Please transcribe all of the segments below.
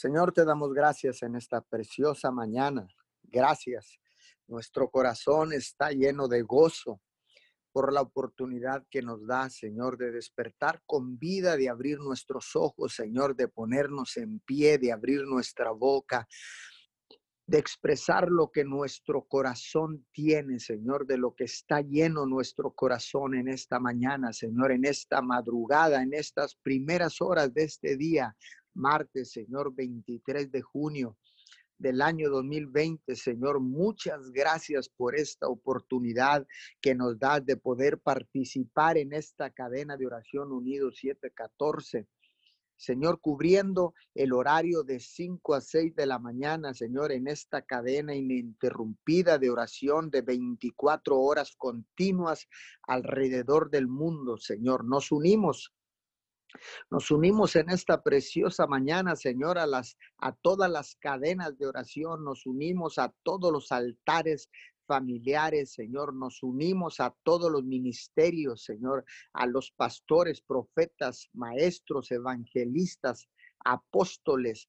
Señor, te damos gracias en esta preciosa mañana. Gracias. Nuestro corazón está lleno de gozo por la oportunidad que nos da, Señor, de despertar con vida, de abrir nuestros ojos, Señor, de ponernos en pie, de abrir nuestra boca, de expresar lo que nuestro corazón tiene, Señor, de lo que está lleno nuestro corazón en esta mañana, Señor, en esta madrugada, en estas primeras horas de este día, martes, Señor, 23 de junio del año 2020. Señor, muchas gracias por esta oportunidad que nos das de poder participar en esta cadena de oración unido 714. Señor, cubriendo el horario de 5 a 6 de la mañana, Señor, en esta cadena ininterrumpida de oración de 24 horas continuas alrededor del mundo, Señor. Nos unimos nos unimos en esta preciosa mañana, Señor, a, las, a todas las cadenas de oración, nos unimos a todos los altares familiares, Señor, nos unimos a todos los ministerios, Señor, a los pastores, profetas, maestros, evangelistas, apóstoles.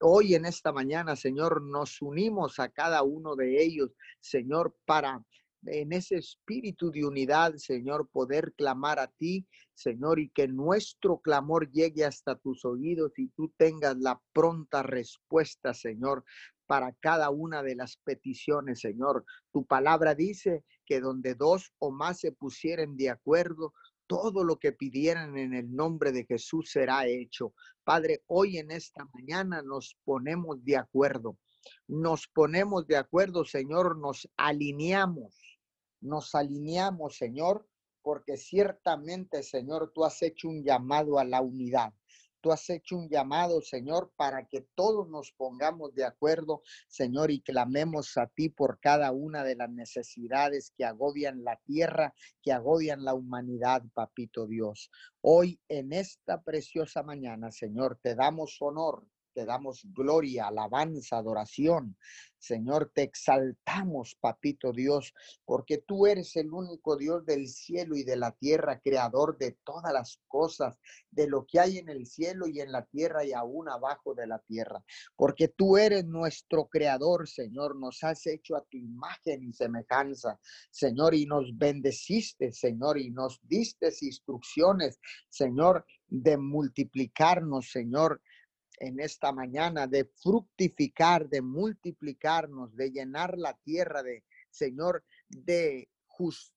Hoy en esta mañana, Señor, nos unimos a cada uno de ellos, Señor, para en ese espíritu de unidad, Señor, poder clamar a ti, Señor, y que nuestro clamor llegue hasta tus oídos y tú tengas la pronta respuesta, Señor, para cada una de las peticiones, Señor. Tu palabra dice que donde dos o más se pusieren de acuerdo, todo lo que pidieran en el nombre de Jesús será hecho. Padre, hoy en esta mañana nos ponemos de acuerdo. Nos ponemos de acuerdo, Señor, nos alineamos nos alineamos, Señor, porque ciertamente, Señor, tú has hecho un llamado a la unidad. Tú has hecho un llamado, Señor, para que todos nos pongamos de acuerdo, Señor, y clamemos a ti por cada una de las necesidades que agobian la tierra, que agobian la humanidad, papito Dios. Hoy, en esta preciosa mañana, Señor, te damos honor, te damos gloria, alabanza, adoración. Señor, te exaltamos, papito Dios, porque tú eres el único Dios del cielo y de la tierra, creador de todas las cosas, de lo que hay en el cielo y en la tierra y aún abajo de la tierra. Porque tú eres nuestro creador, Señor, nos has hecho a tu imagen y semejanza, Señor, y nos bendeciste, Señor, y nos diste instrucciones, Señor, de multiplicarnos, Señor, en esta mañana de fructificar, de multiplicarnos, de llenar la tierra, de Señor, de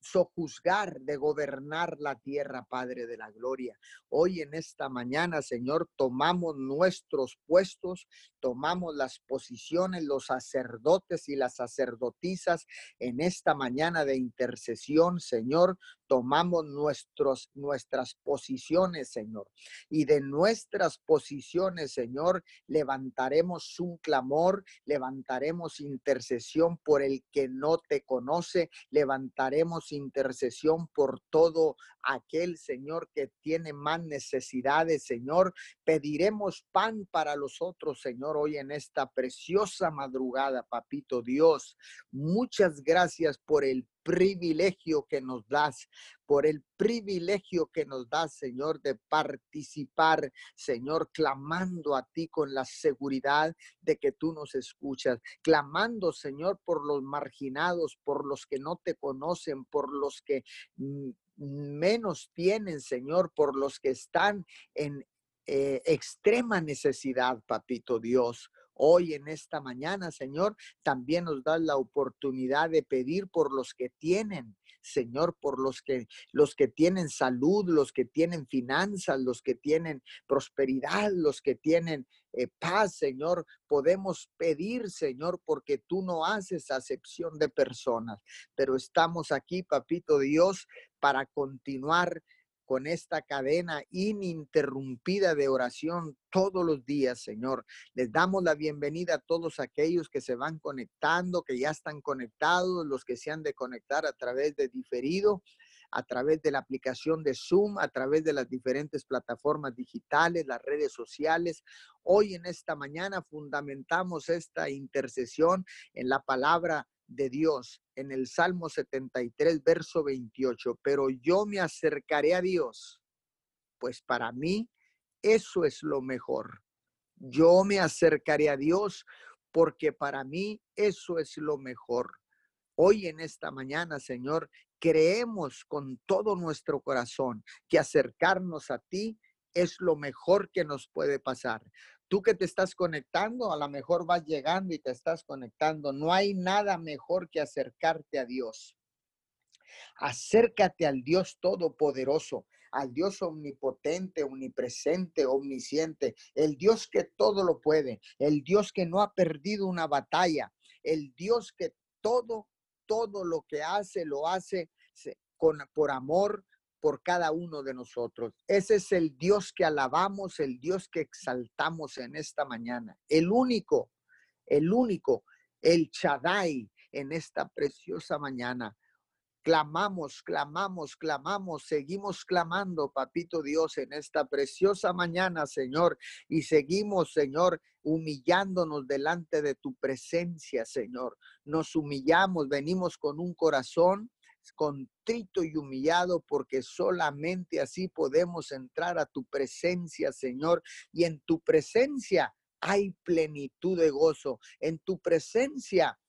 sojuzgar, de gobernar la tierra, Padre de la Gloria. Hoy en esta mañana, Señor, tomamos nuestros puestos, tomamos las posiciones, los sacerdotes y las sacerdotisas en esta mañana de intercesión, Señor, tomamos nuestros, nuestras posiciones, Señor. Y de nuestras posiciones, Señor, levantaremos un clamor, levantaremos intercesión por el que no te conoce, levantaremos intercesión por todo aquel, Señor, que tiene más necesidades, Señor. Pediremos pan para los otros, Señor, hoy en esta preciosa madrugada, papito Dios. Muchas gracias por el privilegio que nos das, por el privilegio que nos das, Señor, de participar, Señor, clamando a ti con la seguridad de que tú nos escuchas, clamando, Señor, por los marginados, por los que no te conocen, por los que menos tienen, Señor, por los que están en eh, extrema necesidad, papito Dios. Hoy en esta mañana, Señor, también nos das la oportunidad de pedir por los que tienen, Señor, por los que los que tienen salud, los que tienen finanzas, los que tienen prosperidad, los que tienen eh, paz, Señor. Podemos pedir, Señor, porque tú no haces acepción de personas, pero estamos aquí, papito Dios, para continuar con esta cadena ininterrumpida de oración todos los días, Señor. Les damos la bienvenida a todos aquellos que se van conectando, que ya están conectados, los que se han de conectar a través de diferido, a través de la aplicación de Zoom, a través de las diferentes plataformas digitales, las redes sociales. Hoy en esta mañana fundamentamos esta intercesión en la palabra de Dios en el Salmo 73, verso 28, pero yo me acercaré a Dios, pues para mí eso es lo mejor. Yo me acercaré a Dios porque para mí eso es lo mejor. Hoy en esta mañana, Señor, creemos con todo nuestro corazón que acercarnos a ti es lo mejor que nos puede pasar. Tú que te estás conectando, a lo mejor vas llegando y te estás conectando. No hay nada mejor que acercarte a Dios. Acércate al Dios Todopoderoso, al Dios omnipotente, omnipresente, omnisciente, el Dios que todo lo puede, el Dios que no ha perdido una batalla, el Dios que todo, todo lo que hace, lo hace con, por amor por cada uno de nosotros. Ese es el Dios que alabamos, el Dios que exaltamos en esta mañana. El único, el único, el Chadai en esta preciosa mañana. Clamamos, clamamos, clamamos, seguimos clamando, papito Dios, en esta preciosa mañana, Señor, y seguimos, Señor, humillándonos delante de tu presencia, Señor. Nos humillamos, venimos con un corazón contrito y humillado, porque solamente así podemos entrar a tu presencia, Señor, y en tu presencia hay plenitud de gozo, en tu presencia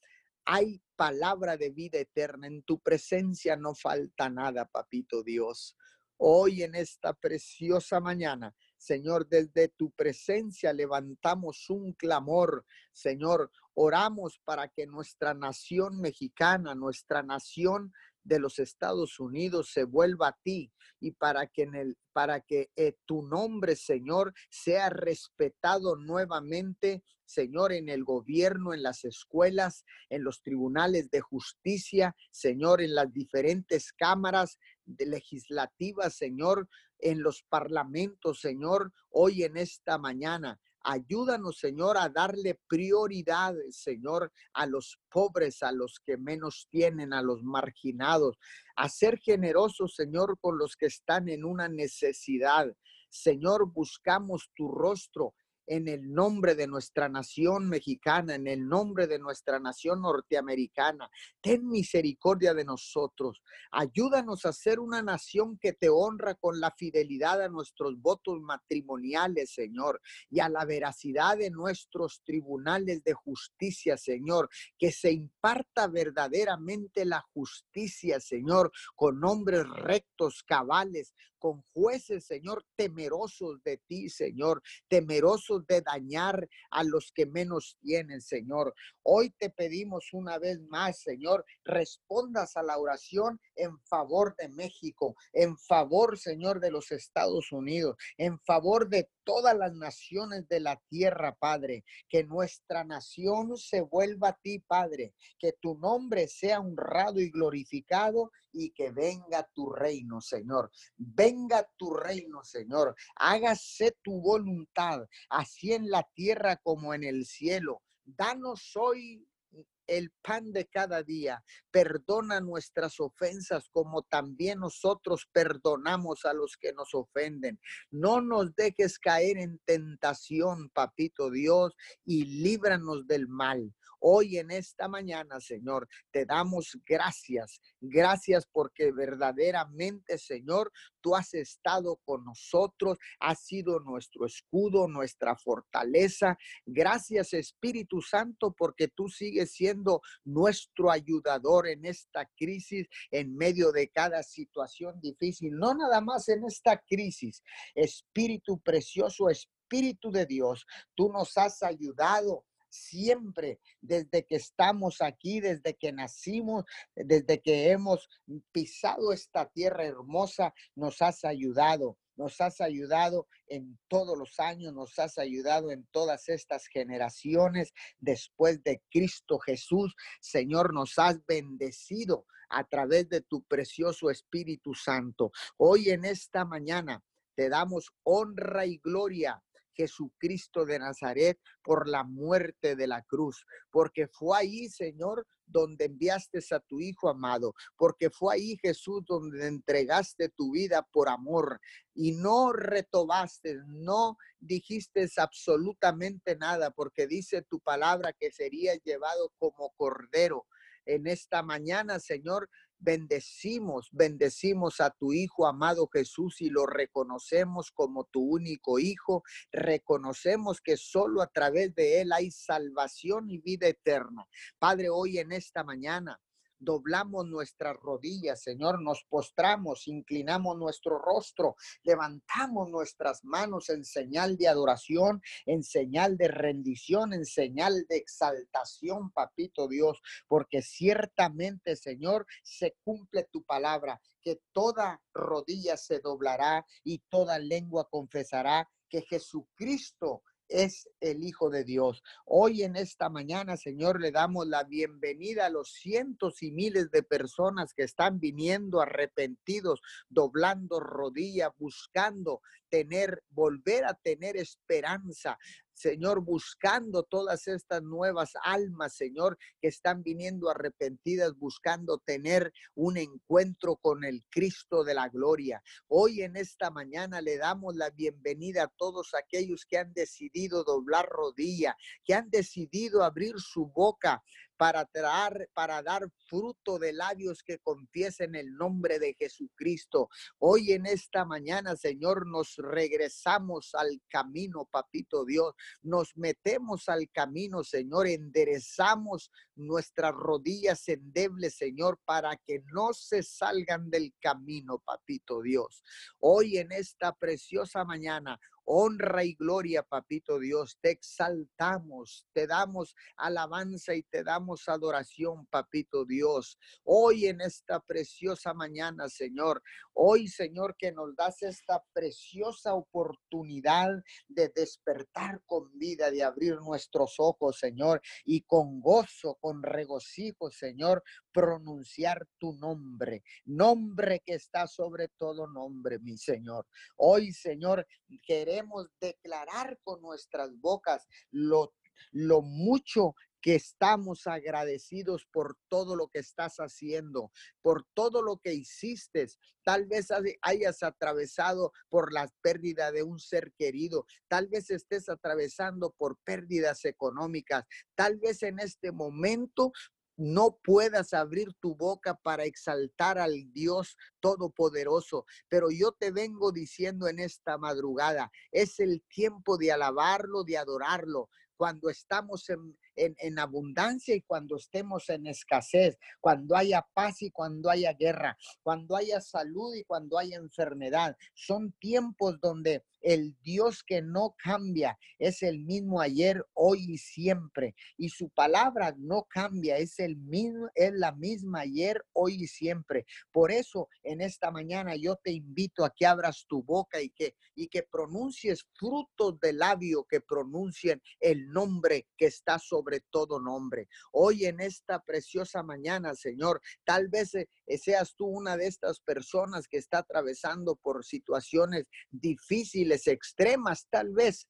hay palabra de vida eterna. En tu presencia no falta nada, papito Dios. Hoy en esta preciosa mañana, Señor, desde tu presencia levantamos un clamor, Señor. Oramos para que nuestra nación mexicana, nuestra nación de los Estados Unidos se vuelva a ti y para que en el para que eh, tu nombre, Señor, sea respetado nuevamente, Señor, en el gobierno, en las escuelas, en los tribunales de justicia, Señor, en las diferentes cámaras legislativas, Señor, en los parlamentos, Señor, hoy en esta mañana. Ayúdanos, Señor, a darle prioridad, Señor, a los pobres, a los que menos tienen, a los marginados, a ser generosos, Señor, con los que están en una necesidad. Señor, buscamos tu rostro en el nombre de nuestra nación mexicana, en el nombre de nuestra nación norteamericana. Ten misericordia de nosotros. Ayúdanos a ser una nación que te honra con la fidelidad a nuestros votos matrimoniales, Señor, y a la veracidad de nuestros tribunales de justicia, Señor. Que se imparta verdaderamente la justicia, Señor, con hombres rectos, cabales, con jueces, Señor, temerosos de ti, Señor, temerosos de dañar a los que menos tienen, Señor. Hoy te pedimos una vez más, Señor, respondas a la oración en favor de México, en favor, Señor, de los Estados Unidos, en favor de todas las naciones de la tierra, Padre. Que nuestra nación se vuelva a ti, Padre. Que tu nombre sea honrado y glorificado y que venga tu reino, Señor. Venga tu reino, Señor. Hágase tu voluntad, así en la tierra como en el cielo. Danos hoy el pan de cada día. Perdona nuestras ofensas como también nosotros perdonamos a los que nos ofenden. No nos dejes caer en tentación, papito Dios, y líbranos del mal. Hoy en esta mañana, Señor, te damos gracias. Gracias porque verdaderamente, Señor, tú has estado con nosotros, has sido nuestro escudo, nuestra fortaleza. Gracias, Espíritu Santo, porque tú sigues siendo nuestro ayudador en esta crisis, en medio de cada situación difícil, no nada más en esta crisis. Espíritu precioso, Espíritu de Dios, tú nos has ayudado siempre, desde que estamos aquí, desde que nacimos, desde que hemos pisado esta tierra hermosa, nos has ayudado. Nos has ayudado en todos los años, nos has ayudado en todas estas generaciones. Después de Cristo Jesús, Señor, nos has bendecido a través de tu precioso Espíritu Santo. Hoy en esta mañana te damos honra y gloria Jesucristo de Nazaret por la muerte de la cruz, porque fue ahí, Señor, donde enviaste a tu Hijo amado, porque fue ahí, Jesús, donde entregaste tu vida por amor y no retobaste, no dijiste absolutamente nada, porque dice tu palabra que sería llevado como cordero. En esta mañana, Señor, bendecimos, bendecimos a tu Hijo amado Jesús y lo reconocemos como tu único Hijo. Reconocemos que solo a través de Él hay salvación y vida eterna. Padre, hoy en esta mañana doblamos nuestras rodillas, Señor, nos postramos, inclinamos nuestro rostro, levantamos nuestras manos en señal de adoración, en señal de rendición, en señal de exaltación, papito Dios, porque ciertamente, Señor, se cumple tu palabra, que toda rodilla se doblará y toda lengua confesará que Jesucristo es el Hijo de Dios. Hoy en esta mañana, Señor, le damos la bienvenida a los cientos y miles de personas que están viniendo arrepentidos, doblando rodilla, buscando tener, volver a tener esperanza, Señor, buscando todas estas nuevas almas, Señor, que están viniendo arrepentidas, buscando tener un encuentro con el Cristo de la gloria. Hoy en esta mañana le damos la bienvenida a todos aquellos que han decidido doblar rodilla, que han decidido abrir su boca para, traer, para dar fruto de labios que confiesen el nombre de Jesucristo. Hoy en esta mañana, Señor, nos regresamos al camino, papito Dios. Nos metemos al camino, Señor. Enderezamos nuestras rodillas endebles, Señor, para que no se salgan del camino, papito Dios. Hoy en esta preciosa mañana, honra y gloria, papito Dios. Te exaltamos, te damos alabanza y te damos adoración, papito Dios. Hoy en esta preciosa mañana, Señor, hoy, Señor, que nos das esta preciosa oportunidad de despertar con vida, de abrir nuestros ojos, Señor, y con gozo, con regocijo, Señor, pronunciar tu nombre, nombre que está sobre todo nombre, mi Señor. Hoy, Señor, queremos declarar con nuestras bocas lo, lo mucho que estamos agradecidos por todo lo que estás haciendo, por todo lo que hiciste. Tal vez hayas atravesado por la pérdida de un ser querido, tal vez estés atravesando por pérdidas económicas, tal vez en este momento no puedas abrir tu boca para exaltar al Dios Todopoderoso. Pero yo te vengo diciendo en esta madrugada, es el tiempo de alabarlo, de adorarlo. Cuando estamos en, en, abundancia y cuando estemos en escasez, cuando haya paz y cuando haya guerra, cuando haya salud y cuando haya enfermedad. Son tiempos donde el Dios que no cambia es el mismo ayer, hoy y siempre. Y su palabra no cambia, es el mismo, es la misma ayer, hoy y siempre. Por eso en esta mañana yo te invito a que abras tu boca y que y que pronuncies frutos de labio que pronuncien el nombre que está sobre sobre todo nombre. Hoy en esta preciosa mañana, Señor, tal vez eh, seas tú una de estas personas que está atravesando por situaciones difíciles, extremas, tal vez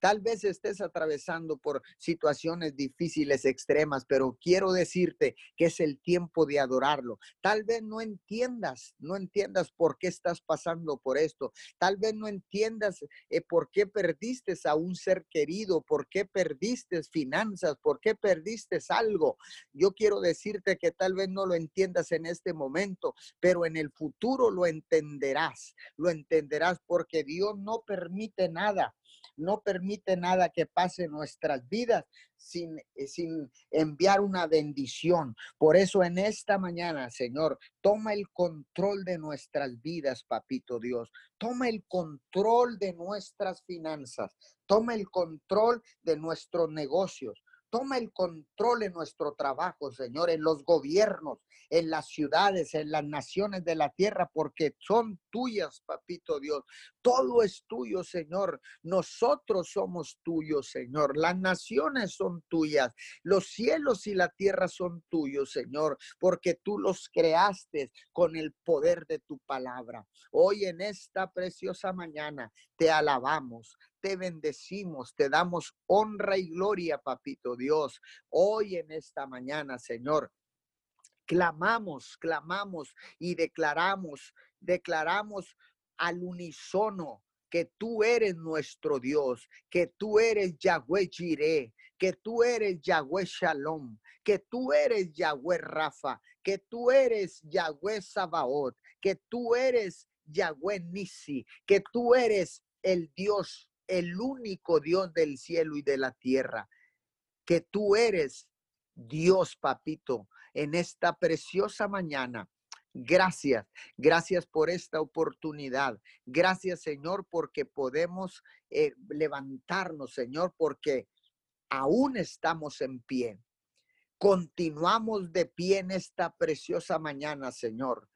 Tal vez estés atravesando por situaciones difíciles, extremas, pero quiero decirte que es el tiempo de adorarlo. Tal vez no entiendas, no entiendas por qué estás pasando por esto. Tal vez no entiendas eh, por qué perdiste a un ser querido, por qué perdiste finanzas, por qué perdiste algo. Yo quiero decirte que tal vez no lo entiendas en este momento, pero en el futuro lo entenderás. Lo entenderás porque Dios no permite nada no permite nada que pase en nuestras vidas sin, eh, sin enviar una bendición. Por eso en esta mañana, Señor, toma el control de nuestras vidas, papito Dios. Toma el control de nuestras finanzas. Toma el control de nuestros negocios. Toma el control en nuestro trabajo, Señor, en los gobiernos, en las ciudades, en las naciones de la tierra, porque son tuyas, papito Dios. Todo es tuyo, Señor. Nosotros somos tuyos, Señor. Las naciones son tuyas. Los cielos y la tierra son tuyos, Señor, porque tú los creaste con el poder de tu palabra. Hoy en esta preciosa mañana te alabamos, te bendecimos, te damos honra y gloria, papito Dios. Hoy en esta mañana, Señor, clamamos, clamamos y declaramos, declaramos al unísono que tú eres nuestro Dios, que tú eres Yahweh Jireh, que tú eres Yahweh Shalom, que tú eres Yahweh Rafa, que tú eres Yahweh Sabaoth, que tú eres Yahweh Nisi, que tú eres el Dios, el único Dios del cielo y de la tierra, que tú eres Dios, papito, en esta preciosa mañana. Gracias, gracias por esta oportunidad. Gracias, Señor, porque podemos eh, levantarnos, Señor, porque aún estamos en pie. Continuamos de pie en esta preciosa mañana, Señor.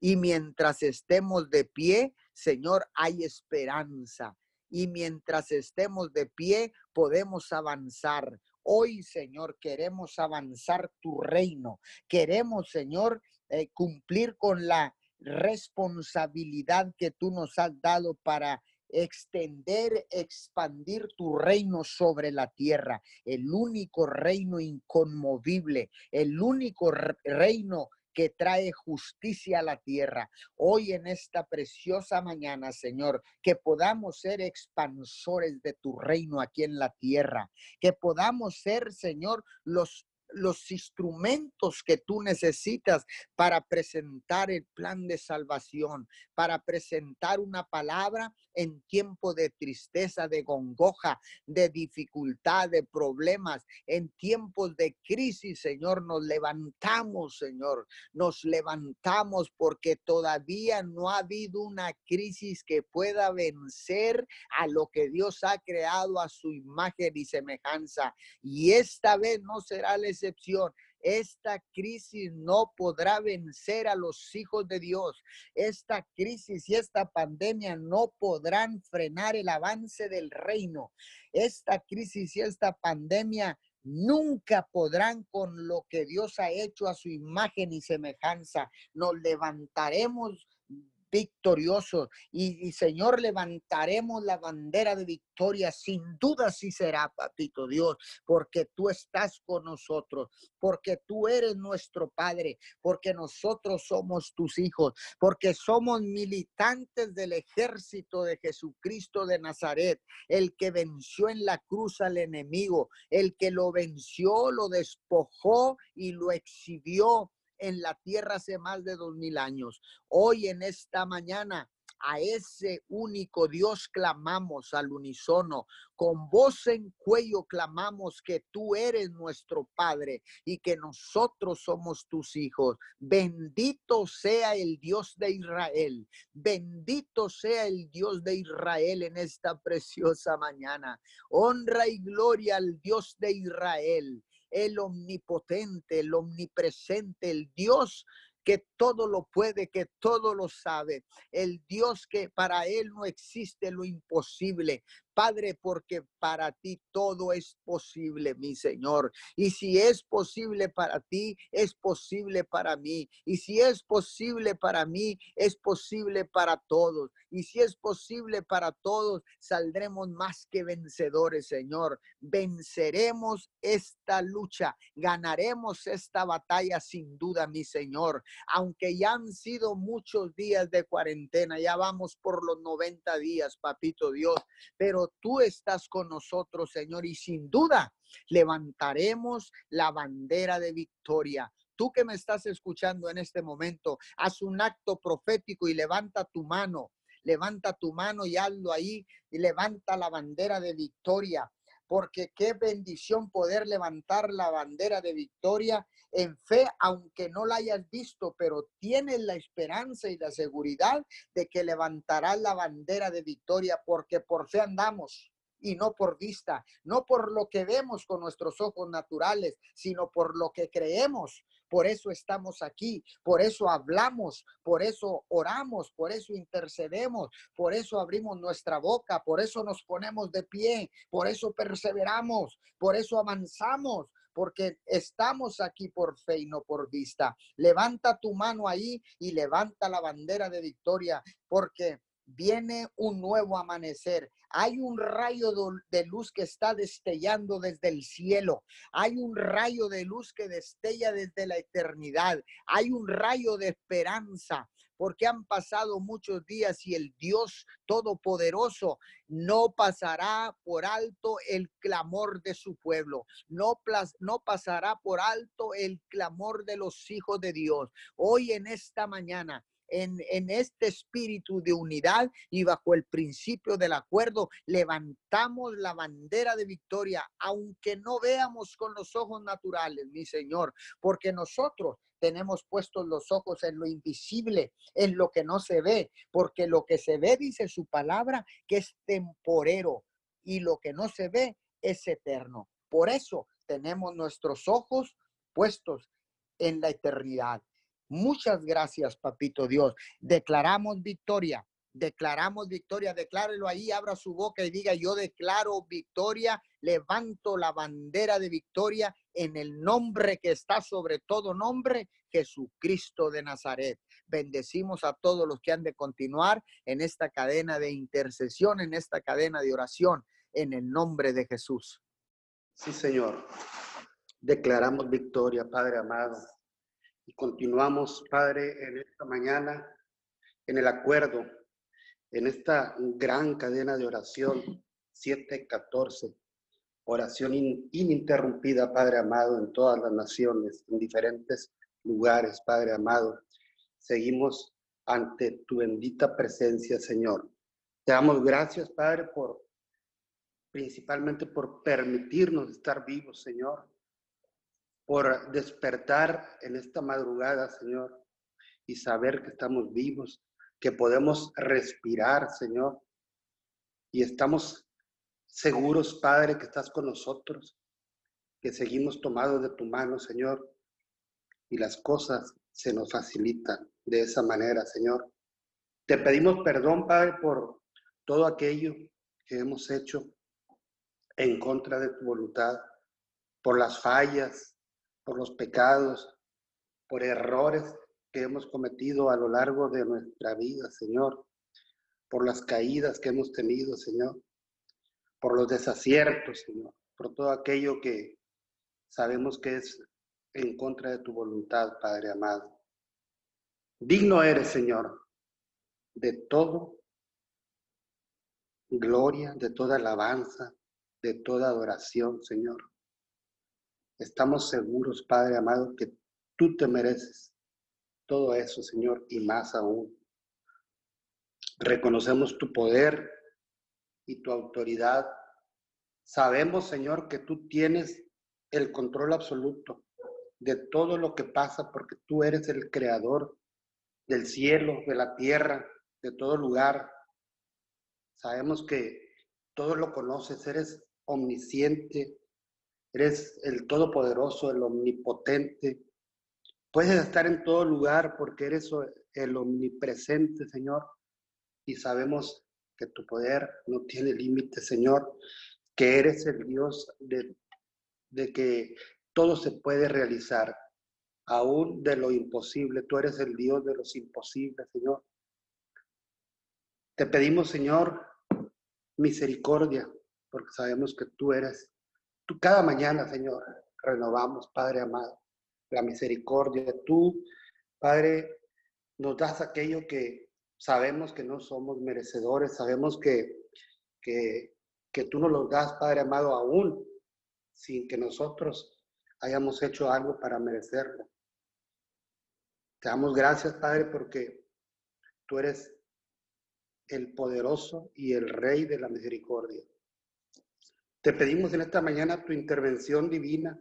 Y mientras estemos de pie, Señor, hay esperanza. Y mientras estemos de pie, podemos avanzar. Hoy, Señor, queremos avanzar tu reino. Queremos, Señor, eh, cumplir con la responsabilidad que tú nos has dado para extender, expandir tu reino sobre la tierra, el único reino inconmovible, el único reino que trae justicia a la tierra. Hoy en esta preciosa mañana, Señor, que podamos ser expansores de tu reino aquí en la tierra, que podamos ser, Señor, los los instrumentos que tú necesitas para presentar el plan de salvación, para presentar una palabra en tiempo de tristeza, de gongoja, de dificultad, de problemas, en tiempos de crisis, Señor, nos levantamos, Señor, nos levantamos porque todavía no ha habido una crisis que pueda vencer a lo que Dios ha creado a su imagen y semejanza. Y esta vez no será la Esta crisis no podrá vencer a los hijos de Dios. Esta crisis y esta pandemia no podrán frenar el avance del reino. Esta crisis y esta pandemia nunca podrán con lo que Dios ha hecho a su imagen y semejanza. Nos levantaremos victoriosos. Y, Señor, levantaremos la bandera de victoria. Sin duda sí será, papito Dios, porque tú estás con nosotros, porque tú eres nuestro Padre, porque nosotros somos tus hijos, porque somos militantes del ejército de Jesucristo de Nazaret, el que venció en la cruz al enemigo, el que lo venció, lo despojó y lo exhibió en la tierra hace más de dos mil años. Hoy en esta mañana a ese único Dios clamamos al unísono, con voz en cuello clamamos que tú eres nuestro Padre y que nosotros somos tus hijos. Bendito sea el Dios de Israel, bendito sea el Dios de Israel en esta preciosa mañana. Honra y gloria al Dios de Israel el omnipotente, el omnipresente, el Dios que todo lo puede, que todo lo sabe, el Dios que para Él no existe lo imposible, Padre, porque para ti todo es posible, mi Señor. Y si es posible para ti, es posible para mí. Y si es posible para mí, es posible para todos. Y si es posible para todos, saldremos más que vencedores, Señor. Venceremos esta lucha, ganaremos esta batalla sin duda, mi Señor. Aunque ya han sido muchos días de cuarentena, ya vamos por los 90 días, papito Dios, pero tú estás con nosotros, Señor, y sin duda levantaremos la bandera de victoria. Tú que me estás escuchando en este momento, haz un acto profético y levanta tu mano. Levanta tu mano y hazlo ahí y levanta la bandera de victoria porque qué bendición poder levantar la bandera de victoria en fe, aunque no la hayas visto, pero tienes la esperanza y la seguridad de que levantarás la bandera de victoria, porque por fe andamos y no por vista, no por lo que vemos con nuestros ojos naturales, sino por lo que creemos, por eso estamos aquí, por eso hablamos, por eso oramos, por eso intercedemos, por eso abrimos nuestra boca, por eso nos ponemos de pie, por eso perseveramos, por eso avanzamos, porque estamos aquí por fe y no por vista. Levanta tu mano ahí y levanta la bandera de victoria, porque viene un nuevo amanecer. Hay un rayo de luz que está destellando desde el cielo. Hay un rayo de luz que destella desde la eternidad. Hay un rayo de esperanza porque han pasado muchos días y el Dios Todopoderoso no pasará por alto el clamor de su pueblo, no, no pasará por alto el clamor de los hijos de Dios. Hoy en esta mañana en, este espíritu de unidad y bajo el principio del acuerdo, levantamos la bandera de victoria, aunque no veamos con los ojos naturales, mi Señor, porque nosotros tenemos puestos los ojos en lo invisible, en lo que no se ve, porque lo que se ve, dice su palabra, que es temporero y lo que no se ve es eterno. Por eso tenemos nuestros ojos puestos en la eternidad. Muchas gracias, papito Dios. Declaramos victoria. Declaramos victoria, declárelo ahí, abra su boca y diga, yo declaro victoria, levanto la bandera de victoria en el nombre que está sobre todo nombre, Jesucristo de Nazaret. Bendecimos a todos los que han de continuar en esta cadena de intercesión, en esta cadena de oración, en el nombre de Jesús. Sí, Señor. Declaramos victoria, Padre amado. Continuamos, Padre, en esta mañana, en el acuerdo, en esta gran cadena de oración 714, oración ininterrumpida, Padre amado, en todas las naciones, en diferentes lugares, Padre amado. Seguimos ante tu bendita presencia, Señor. Te damos gracias, Padre, por principalmente por permitirnos estar vivos, Señor por despertar en esta madrugada, Señor, y saber que estamos vivos, que podemos respirar, Señor, y estamos seguros, Padre, que estás con nosotros, que seguimos tomados de tu mano, Señor, y las cosas se nos facilitan de esa manera, Señor. Te pedimos perdón, Padre, por todo aquello que hemos hecho en contra de tu voluntad, por las fallas, por los pecados, por errores que hemos cometido a lo largo de nuestra vida, Señor, por las caídas que hemos tenido, Señor, por los desaciertos, Señor, por todo aquello que sabemos que es en contra de tu voluntad, Padre amado. Digno eres, Señor, de todo gloria, de toda alabanza, de toda adoración, Señor. Estamos seguros, Padre amado, que tú te mereces todo eso, Señor, y más aún. Reconocemos tu poder y tu autoridad. Sabemos, Señor, que tú tienes el control absoluto de todo lo que pasa porque tú eres el creador del cielo, de la tierra, de todo lugar. Sabemos que todo lo conoces, eres omnisciente, Eres el todopoderoso, el omnipotente. Puedes estar en todo lugar porque eres el omnipresente, Señor. Y sabemos que tu poder no tiene límite, Señor. Que eres el Dios de, de que todo se puede realizar, aún de lo imposible. Tú eres el Dios de los imposibles, Señor. Te pedimos, Señor, misericordia, porque sabemos que tú eres cada mañana, Señor, renovamos, Padre amado, la misericordia. Tú, Padre, nos das aquello que sabemos que no somos merecedores, sabemos que, que, que tú nos lo das, Padre amado, aún sin que nosotros hayamos hecho algo para merecerlo. Te damos gracias, Padre, porque tú eres el poderoso y el rey de la misericordia. Te pedimos en esta mañana tu intervención divina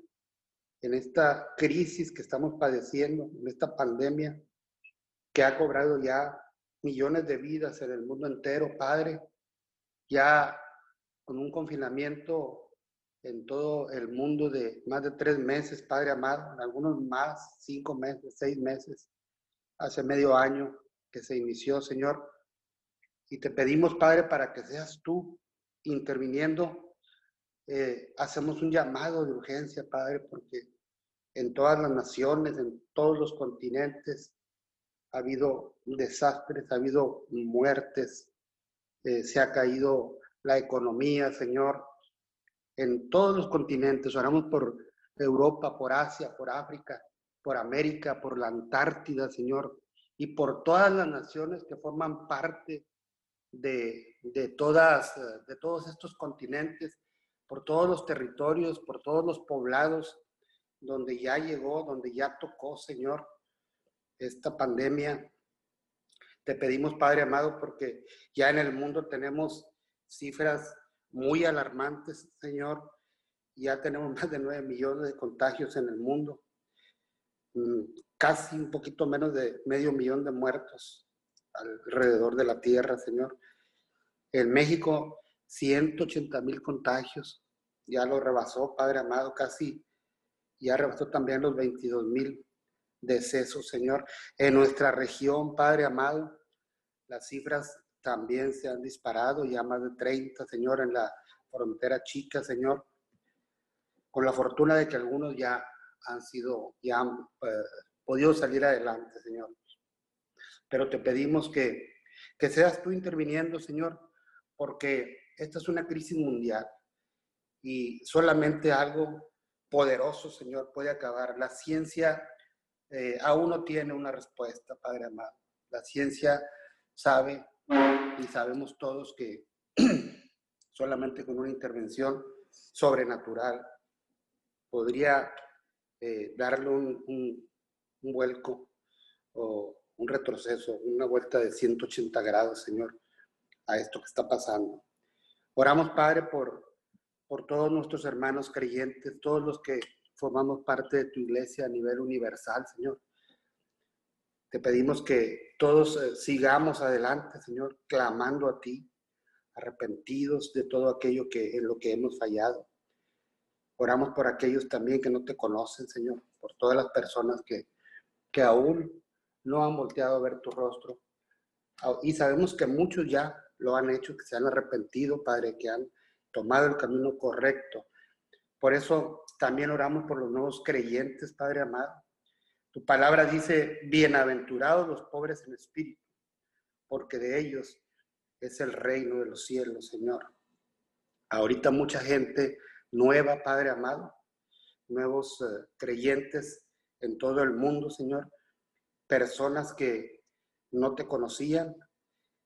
en esta crisis que estamos padeciendo, en esta pandemia que ha cobrado ya millones de vidas en el mundo entero, Padre, ya con un confinamiento en todo el mundo de más de tres meses, Padre amado, algunos más, cinco meses, seis meses, hace medio año que se inició, Señor. Y te pedimos, Padre, para que seas tú interviniendo eh, hacemos un llamado de urgencia, Padre, porque en todas las naciones, en todos los continentes, ha habido desastres, ha habido muertes, eh, se ha caído la economía, Señor, en todos los continentes. Oramos por Europa, por Asia, por África, por América, por la Antártida, Señor, y por todas las naciones que forman parte de, de, todas, de todos estos continentes, por todos los territorios, por todos los poblados donde ya llegó, donde ya tocó, Señor, esta pandemia. Te pedimos, Padre amado, porque ya en el mundo tenemos cifras muy alarmantes, Señor. Ya tenemos más de 9 millones de contagios en el mundo. Mm, casi un poquito menos de medio millón de muertos alrededor de la tierra, Señor. En México, 180 mil contagios. Ya lo rebasó, Padre amado, casi. Ya rebasó también los 22 mil decesos, Señor. En nuestra región, Padre amado, las cifras también se han disparado, ya más de 30, Señor, en la frontera chica, Señor. Con la fortuna de que algunos ya han sido, ya han eh, podido salir adelante, Señor. Pero te pedimos que, que seas tú interviniendo, Señor, porque esta es una crisis mundial y solamente algo poderoso, Señor, puede acabar. La ciencia eh, aún no tiene una respuesta, Padre amado. La ciencia sabe y sabemos todos que solamente con una intervención sobrenatural podría eh, darle un, vuelco o un retroceso, una vuelta de 180 grados, Señor, a esto que está pasando. Oramos, Padre, por, por todos nuestros hermanos creyentes, todos los que formamos parte de tu iglesia a nivel universal, Señor. Te pedimos que todos eh, sigamos adelante, Señor, clamando a ti, arrepentidos de todo aquello que en lo que hemos fallado. Oramos por aquellos también que no te conocen, Señor, por todas las personas que, que aún no han volteado a ver tu rostro. Y sabemos que muchos ya lo han hecho, que se han arrepentido, Padre, que han tomado el camino correcto. Por eso también oramos por los nuevos creyentes, Padre amado. Tu palabra dice, bienaventurados los pobres en espíritu, porque de ellos es el reino de los cielos, Señor. Ahorita mucha gente nueva, Padre amado, nuevos eh, creyentes en todo el mundo, Señor, personas que no te conocían,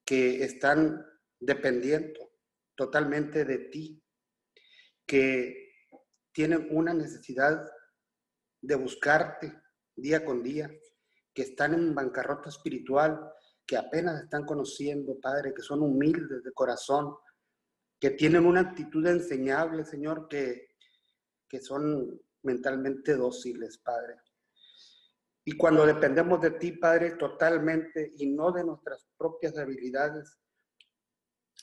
que están dependiendo totalmente de ti, que tienen una necesidad de buscarte día con día, que están en bancarrota espiritual, que apenas están conociendo, Padre, que son humildes de corazón, que tienen una actitud enseñable, Señor, que, que son mentalmente dóciles, Padre. Y cuando dependemos de ti, Padre, totalmente y no de nuestras propias habilidades,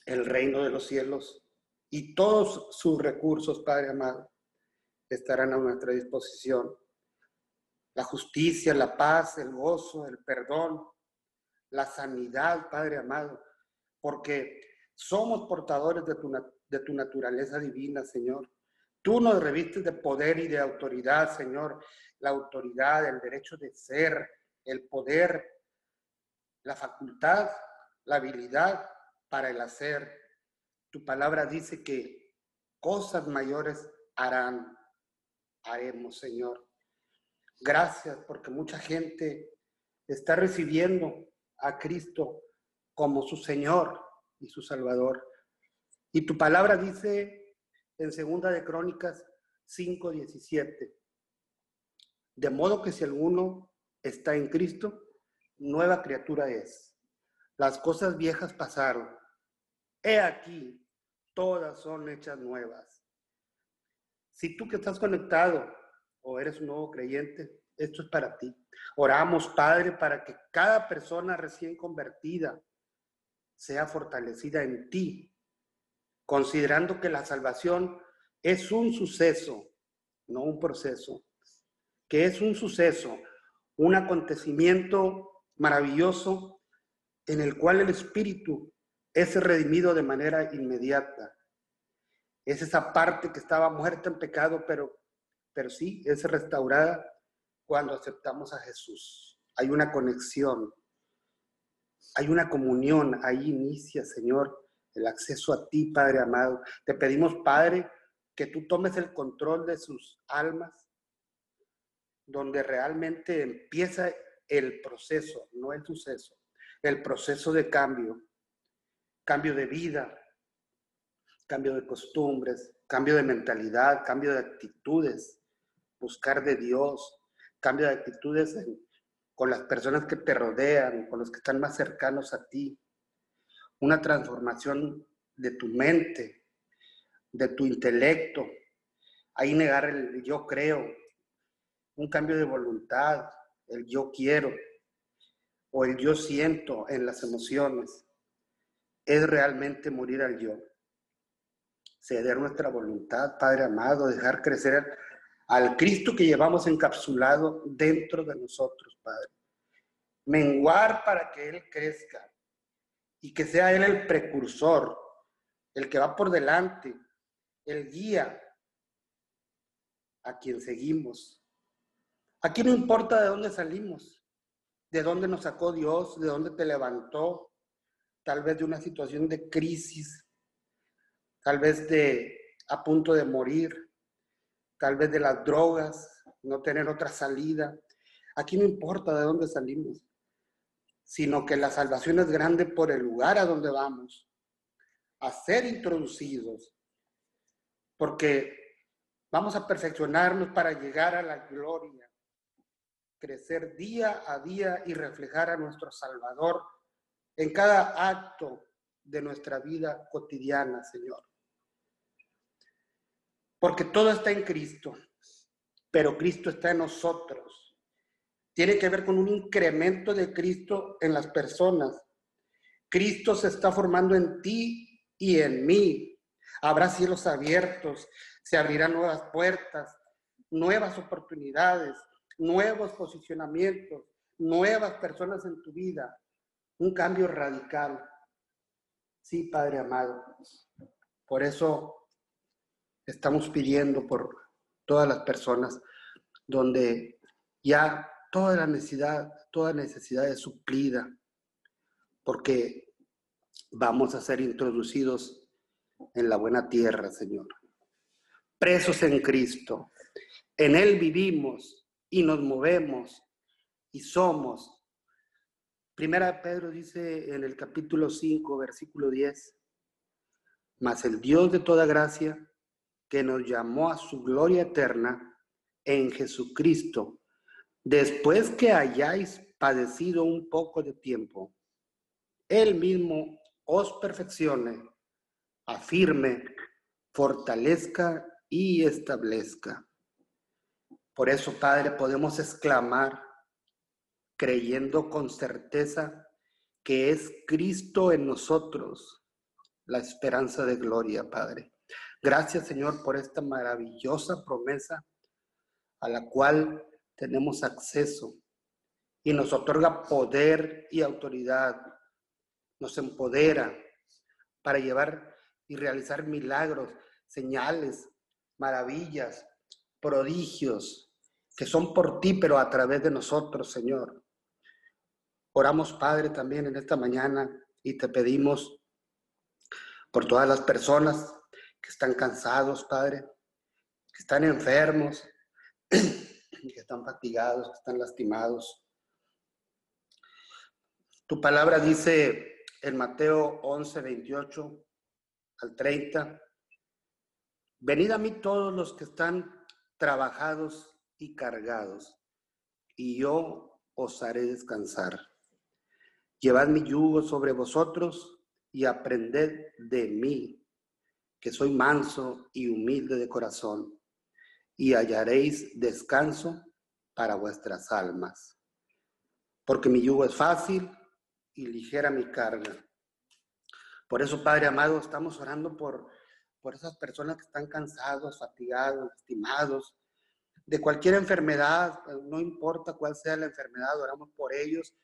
el reino de los cielos y todos sus recursos, Padre amado, estarán a nuestra disposición. La justicia, la paz, el gozo, el perdón, la sanidad, Padre amado, porque somos portadores de tu, de tu naturaleza divina, Señor. Tú nos revistes de poder y de autoridad, Señor. La autoridad, el derecho de ser, el poder, la facultad, la habilidad para el hacer. Tu palabra dice que cosas mayores harán haremos, Señor. Gracias porque mucha gente está recibiendo a Cristo como su Señor y su Salvador. Y tu palabra dice en Segunda de Crónicas 5:17, de modo que si alguno está en Cristo, nueva criatura es. Las cosas viejas pasaron. He aquí, todas son hechas nuevas. Si tú que estás conectado o eres un nuevo creyente, esto es para ti. Oramos, Padre, para que cada persona recién convertida sea fortalecida en ti, considerando que la salvación es un suceso, no un proceso, que es un suceso, un acontecimiento maravilloso en el cual el Espíritu es redimido de manera inmediata es esa parte que estaba muerta en pecado, pero, pero sí, es restaurada cuando aceptamos a Jesús. Hay una conexión, hay una comunión, ahí inicia, Señor, el acceso a ti, Padre amado. Te pedimos, Padre, que tú tomes el control de sus almas, donde realmente empieza el proceso, no el suceso, el proceso de cambio, cambio de vida, cambio de costumbres, cambio de mentalidad, cambio de actitudes, buscar de Dios, cambio de actitudes con las personas que te rodean, con los que están más cercanos a ti, una transformación de tu mente, de tu intelecto, ahí negar el yo creo, un cambio de voluntad, el yo quiero o el yo siento en las emociones, es realmente morir al yo. Ceder nuestra voluntad, Padre amado, dejar crecer al Cristo que llevamos encapsulado dentro de nosotros, Padre. Menguar para que Él crezca y que sea Él el precursor, el que va por delante, el guía a quien seguimos. Aquí no importa de dónde salimos, de dónde nos sacó Dios, de dónde te levantó, tal vez de una situación de crisis, tal vez de a punto de morir, tal vez de las drogas, no tener otra salida. Aquí no importa de dónde salimos, sino que la salvación es grande por el lugar a donde vamos, a ser introducidos, porque vamos a perfeccionarnos para llegar a la gloria, crecer día a día y reflejar a nuestro Salvador en cada acto de nuestra vida cotidiana, Señor. Porque todo está en Cristo, pero Cristo está en nosotros. Tiene que ver con un incremento de Cristo en las personas. Cristo se está formando en ti y en mí. Habrá cielos abiertos, se abrirán nuevas puertas, nuevas oportunidades, nuevos posicionamientos, nuevas personas en tu vida, un cambio radical. Sí, Padre amado. Por eso estamos pidiendo por todas las personas donde ya toda la necesidad, toda necesidad es suplida, porque vamos a ser introducidos en la buena tierra, Señor. Presos en Cristo. En Él vivimos y nos movemos y somos. Primera Pedro dice en el capítulo 5, versículo 10, mas el Dios de toda gracia, que nos llamó a su gloria eterna en Jesucristo, después que hayáis padecido un poco de tiempo, Él mismo os perfeccione, afirme, fortalezca y establezca. Por eso, Padre, podemos exclamar, creyendo con certeza que es Cristo en nosotros, la esperanza de gloria, Padre. Gracias, Señor, por esta maravillosa promesa a la cual tenemos acceso y nos otorga poder y autoridad nos empodera para llevar y realizar milagros, señales, maravillas, prodigios, que son por ti, pero a través de nosotros, Señor. Oramos, Padre, también en esta mañana y te pedimos por todas las personas que están cansados, Padre, que están enfermos, que están fatigados, que están lastimados. Tu palabra dice en Mateo 11, 28 al 30. Venid a mí todos los que están trabajados y cargados, y yo os haré descansar. Llevad mi yugo sobre vosotros y aprended de mí, que soy manso y humilde de corazón, y hallaréis descanso para vuestras almas. Porque mi yugo es fácil y ligera mi carga. Por eso, Padre amado, estamos orando por, por esas personas que están cansados, fatigados, lastimados, de cualquier enfermedad, no importa cuál sea la enfermedad, oramos por ellos.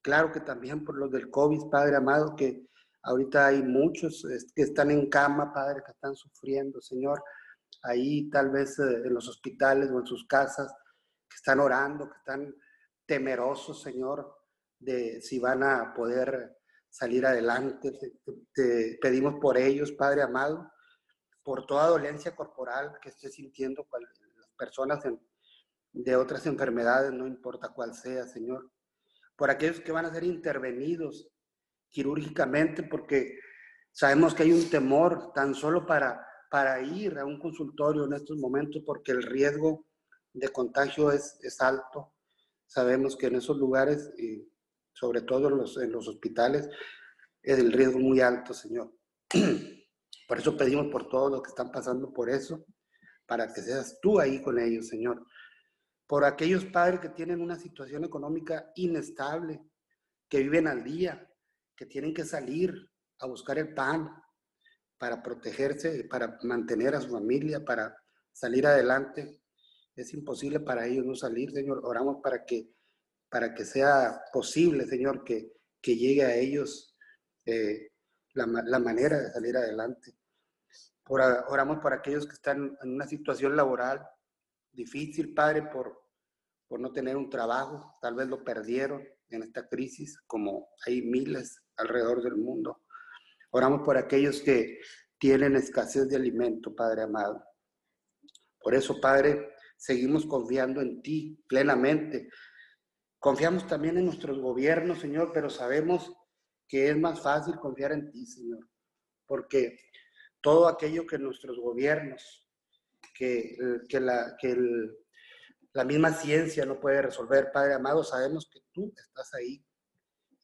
Claro que también por los del COVID, Padre amado, que ahorita hay muchos que están en cama, Padre, que están sufriendo, Señor, ahí tal vez eh, en los hospitales o en sus casas, que están orando, que están temerosos, Señor, de si van a poder salir adelante. Te, pedimos por ellos, Padre amado, por toda dolencia corporal que esté sintiendo personas en, de otras enfermedades, no importa cuál sea, Señor. Por aquellos que van a ser intervenidos quirúrgicamente, porque sabemos que hay un temor tan solo para, para ir a un consultorio en estos momentos, porque el riesgo de contagio es, es alto. Sabemos que en esos lugares, y sobre todo en los, en los hospitales, es el riesgo muy alto, Señor. Por eso pedimos por todos los que están pasando por eso, para que seas tú ahí con ellos, Señor. Por aquellos padres que tienen una situación económica inestable, que viven al día, que tienen que salir a buscar el pan para protegerse, para mantener a su familia, para salir adelante. Es imposible para ellos no salir, Señor. Oramos para que, para que sea posible, Señor, que, que llegue a ellos eh, la, la, manera de salir adelante oramos por aquellos que están en una situación laboral difícil, Padre, por, por no tener un trabajo, tal vez lo perdieron en esta crisis, como hay miles alrededor del mundo. Oramos por aquellos que tienen escasez de alimento, Padre amado. Por eso, Padre, seguimos confiando en ti plenamente. Confiamos también en nuestros gobiernos, Señor, pero sabemos que es más fácil confiar en ti, Señor, porque todo aquello que nuestros gobiernos, que, la, la misma ciencia no puede resolver. Padre amado, sabemos que tú estás ahí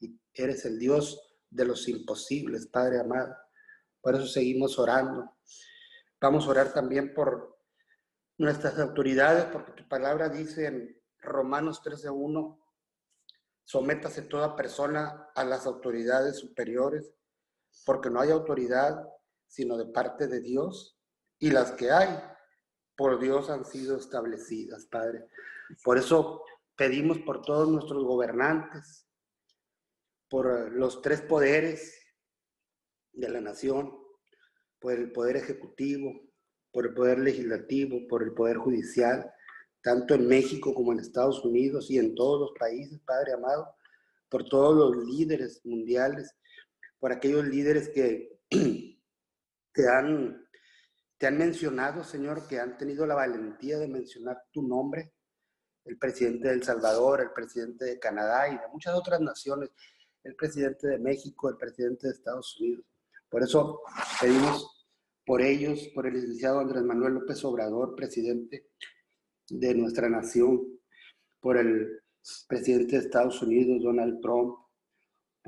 y eres el Dios de los imposibles, Padre amado. Por eso seguimos orando. Vamos a orar también por nuestras autoridades, porque tu palabra dice en Romanos 13.1, sométase toda persona a las autoridades superiores, porque no hay autoridad sino de parte de Dios, y las que hay por Dios han sido establecidas, Padre. Por eso pedimos por todos nuestros gobernantes, por los tres poderes de la nación, por el poder ejecutivo, por el poder legislativo, por el poder judicial, tanto en México como en Estados Unidos y en todos los países, Padre amado, por todos los líderes mundiales, por aquellos líderes que te han, te han mencionado, Señor, que han tenido la valentía de mencionar tu nombre, el presidente de El Salvador, el presidente de Canadá y de muchas otras naciones, el presidente de México, el presidente de Estados Unidos. Por eso pedimos por ellos, por el licenciado Andrés Manuel López Obrador, presidente de nuestra nación, por el presidente de Estados Unidos, Donald Trump,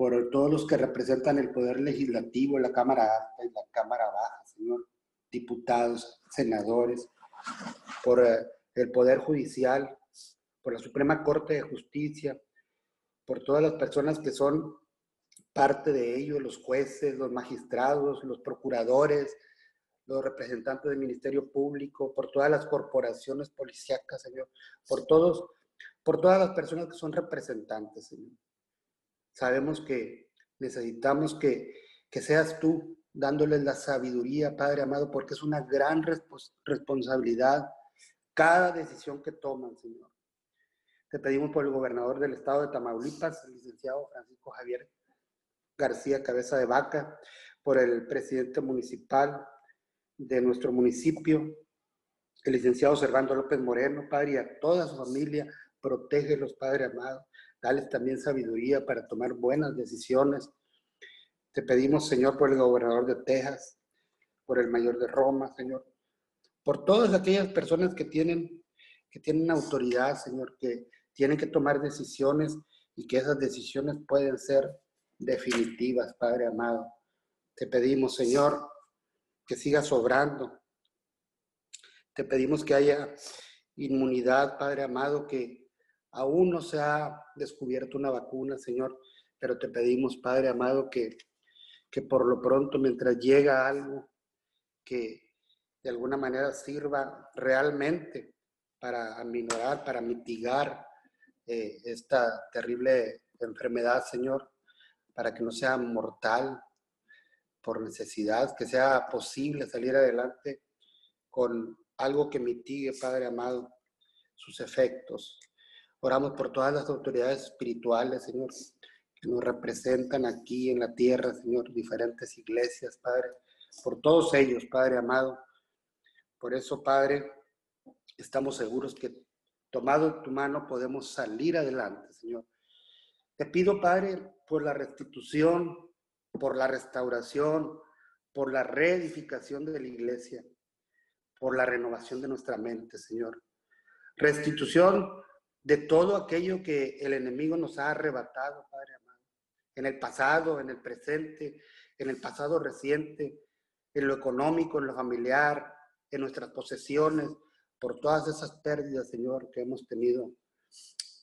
por todos los que representan el poder legislativo, la Cámara Alta y la Cámara Baja, señor, diputados, senadores, por eh, el Poder Judicial, por la Suprema Corte de Justicia, por todas las personas que son parte de ello, los jueces, los magistrados, los procuradores, los representantes del Ministerio Público, por todas las corporaciones policíacas, Señor, por todos, por todas las personas que son representantes, Señor. Sabemos que necesitamos que, seas tú dándoles la sabiduría, Padre amado, porque es una gran responsabilidad cada decisión que toman, Señor. Te pedimos por el gobernador del estado de Tamaulipas, el licenciado Francisco Javier García Cabeza de Vaca, por el presidente municipal de nuestro municipio, el licenciado Servando López Moreno, Padre, y a toda su familia, protégelos, Padre amado. Dales también sabiduría para tomar buenas decisiones. Te pedimos, Señor, por el gobernador de Texas, por el mayor de Roma, Señor, por todas aquellas personas que tienen, que tienen autoridad, Señor, que tienen que tomar decisiones y que esas decisiones pueden ser definitivas, Padre amado. Te pedimos, Señor, que sigas sobrando. Te pedimos que haya inmunidad, Padre amado, que Aún no se ha descubierto una vacuna, Señor, pero te pedimos, Padre amado, que, que por lo pronto, mientras llega algo que de alguna manera sirva realmente para aminorar, para mitigar eh, esta terrible enfermedad, Señor, para que no sea mortal por necesidad, que sea posible salir adelante con algo que mitigue, Padre amado, sus efectos. Oramos por todas las autoridades espirituales, Señor, que nos representan aquí en la tierra, Señor, diferentes iglesias, Padre, por todos ellos, Padre amado. Por eso, Padre, estamos seguros que tomado tu mano podemos salir adelante, Señor. Te pido, Padre, por la restitución, por la restauración, por la reedificación de la iglesia, por la renovación de nuestra mente, Señor. Restitución de todo aquello que el enemigo nos ha arrebatado, Padre amado, en el pasado, en el presente, en el pasado reciente, en lo económico, en lo familiar, en nuestras posesiones, por todas esas pérdidas, Señor, que hemos tenido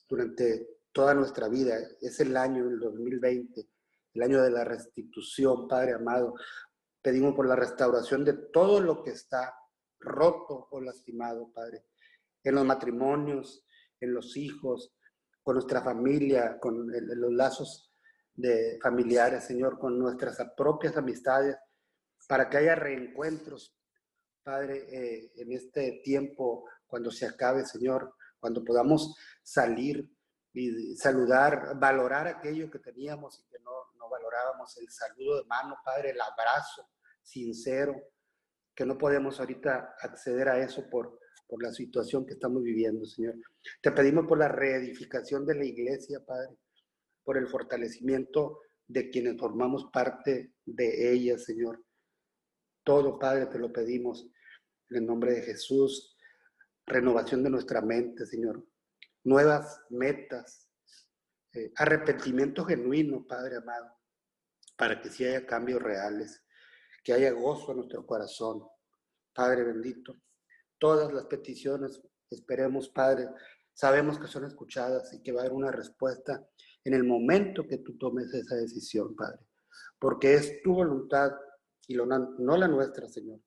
durante toda nuestra vida. Es el año del 2020, el año de la restitución, Padre amado. Pedimos por la restauración de todo lo que está roto o lastimado, Padre, en los matrimonios, en los hijos, con nuestra familia, con los lazos de familiares, Señor, con nuestras propias amistades, para que haya reencuentros, Padre, eh, en este tiempo, cuando se acabe, Señor, cuando podamos salir y saludar, valorar aquello que teníamos y que no, no valorábamos, el saludo de mano, Padre, el abrazo sincero, que no podemos ahorita acceder a eso por, por la situación que estamos viviendo, Señor. Te pedimos por la reedificación de la iglesia, Padre, por el fortalecimiento de quienes formamos parte de ella, Señor. Todo, Padre, te lo pedimos en el nombre de Jesús. Renovación de nuestra mente, Señor. Nuevas metas. Eh, arrepentimiento genuino, Padre amado, para que sí haya cambios reales, que haya gozo en nuestro corazón. Padre bendito, todas las peticiones, esperemos, Padre, sabemos que son escuchadas y que va a haber una respuesta en el momento que tú tomes esa decisión, Padre, porque es tu voluntad y no la nuestra, Señor.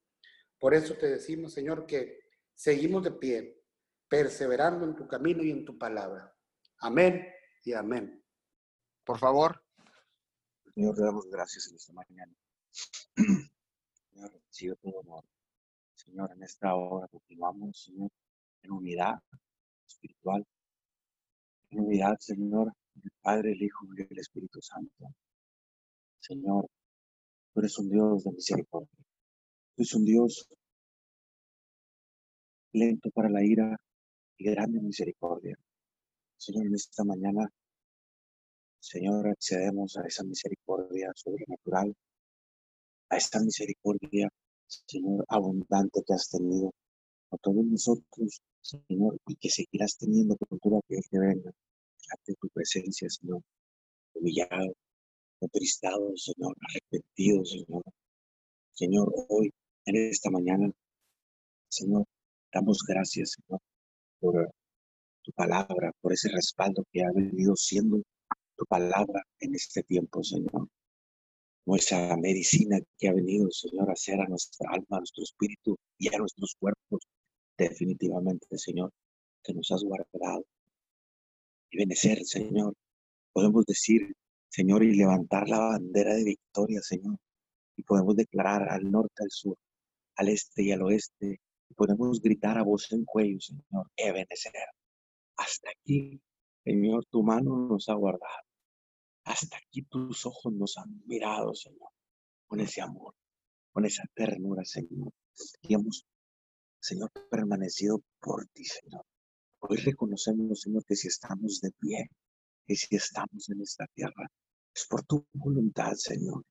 Por eso te decimos, Señor, que seguimos de pie, perseverando en tu camino y en tu palabra. Amén y amén. Por favor. Señor, te damos gracias en esta mañana. Señor, recibe todo amor. Señor, en esta hora continuamos, Señor, en unidad espiritual, en unidad, Señor, el Padre, el Hijo y el Espíritu Santo. Señor, tú eres un Dios de misericordia. Tú eres un Dios lento para la ira y grande misericordia. Señor, en esta mañana, Señor, accedemos a esa misericordia sobrenatural, a esta misericordia Señor, abundante que has tenido a todos nosotros, Señor, y que seguirás teniendo con aquel que venga tu presencia, Señor, humillado, contristado, Señor, arrepentido, Señor. Señor, hoy, en esta mañana, Señor, damos gracias, Señor, por tu palabra, por ese respaldo que ha venido siendo tu palabra en este tiempo, Señor nuestra medicina que ha venido, Señor, a hacer a nuestra alma, a nuestro espíritu y a nuestros cuerpos. Definitivamente, Señor, que nos has guardado. Y benecer, Señor. Podemos decir, Señor, y levantar la bandera de victoria, Señor. Y podemos declarar al norte, al sur, al este y al oeste. Y podemos gritar a voz en cuello, Señor, benecer. Hasta aquí, Señor, tu mano nos ha guardado. Hasta aquí tus ojos nos han mirado, Señor, con ese amor, con esa ternura, Señor. Y hemos, Señor, permanecido por ti, Señor. Hoy reconocemos, Señor, que si estamos de pie, que si estamos en esta tierra, es por tu voluntad, Señor.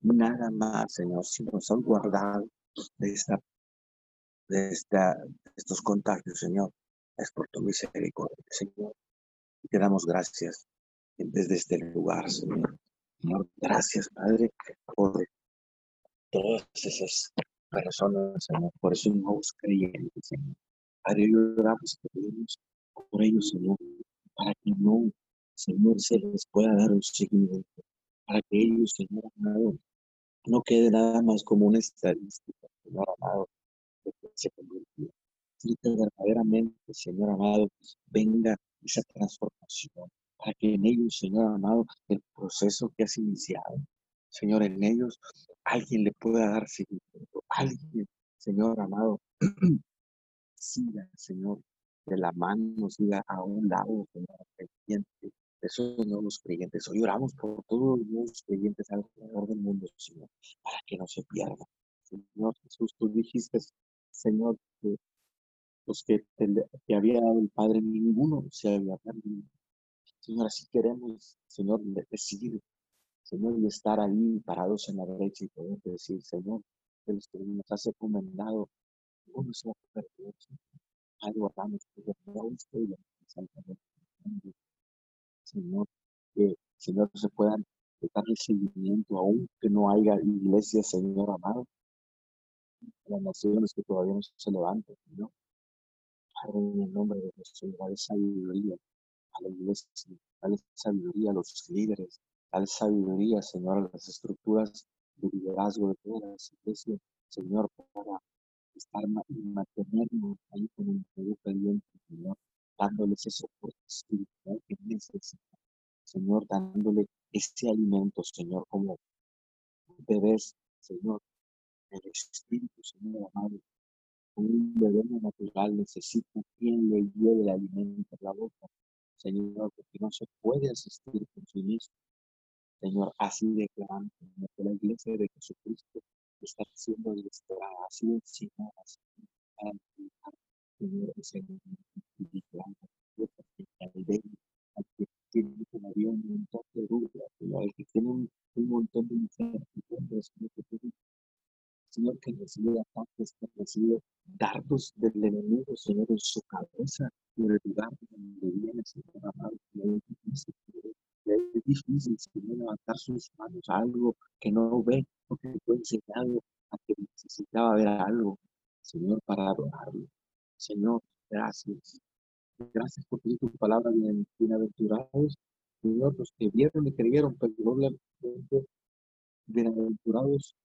Nada más, Señor, si nos has guardado de, esta, de, esta, de estos contagios, Señor, es por tu misericordia, Señor. Y te damos gracias desde este lugar, Señor. gracias, Padre, por todas esas personas, Señor, por esos nuevos creyentes, Señor. Padre, oramos por ellos, Señor, para que no, Señor, se les pueda dar un seguimiento, para que ellos, Señor amado, no quede nada más como una estadística, Señor amado, de que se convirtió. Que verdaderamente, Señor amado, venga esa transformación, para que en ellos, Señor amado, el proceso que has iniciado, Señor, en ellos alguien le pueda dar seguimiento, alguien, Señor amado, siga, Señor, de la mano, siga a un lado, Señor, creyente, de esos nuevos creyentes. Hoy oramos por todos los nuevos creyentes alrededor del mundo, Señor, para que no se pierdan. Señor Jesús, tú dijiste, Señor, que los que, que había dado el Padre, ninguno se había perdido. Señor, así queremos, Señor, decidir, Señor, y estar ahí parados en la derecha y poder decir, Señor, que los que nos has recomendado, uno se va a perder. Algo hagamos Señor, que, Señor, se puedan darle seguimiento, aún que no haya iglesia, Señor amado, las naciones que todavía no se levantan, Señor. Padre, en el nombre de Jesús, dale sabiduría a la iglesia, dale sabiduría a los líderes, dale sabiduría, Señor, a las estructuras de liderazgo de todas las iglesias, Señor, para estar y mantenernos ahí con un fuego caliente, Señor, dándoles ese soporte espiritual que Señor, dándole ese alimento, Señor, como bebés, Señor, el Espíritu, Señor amado, un bebé natural necesita quien le lleve el alimento a la boca, Señor, porque no se puede asistir con sí mismo. Señor, así declarando que la iglesia de Jesucristo está siendo enseñada, Señor, Señor, que tiene todavía un montón de dudas, que tiene un, montón de incertidumbres, Señor, que recibe ataques, que recibe dardos del enemigo, Señor, en su cabeza, en el lugar donde viene, Señor amado, es difícil, Señor, levantar sus manos a algo que no ve, porque fue enseñado a que necesitaba ver algo, Señor, para adorarlo. Señor, gracias. Gracias por tu palabra, bienaventurados. Señor, los que vieron y creyeron, pero bienaventurados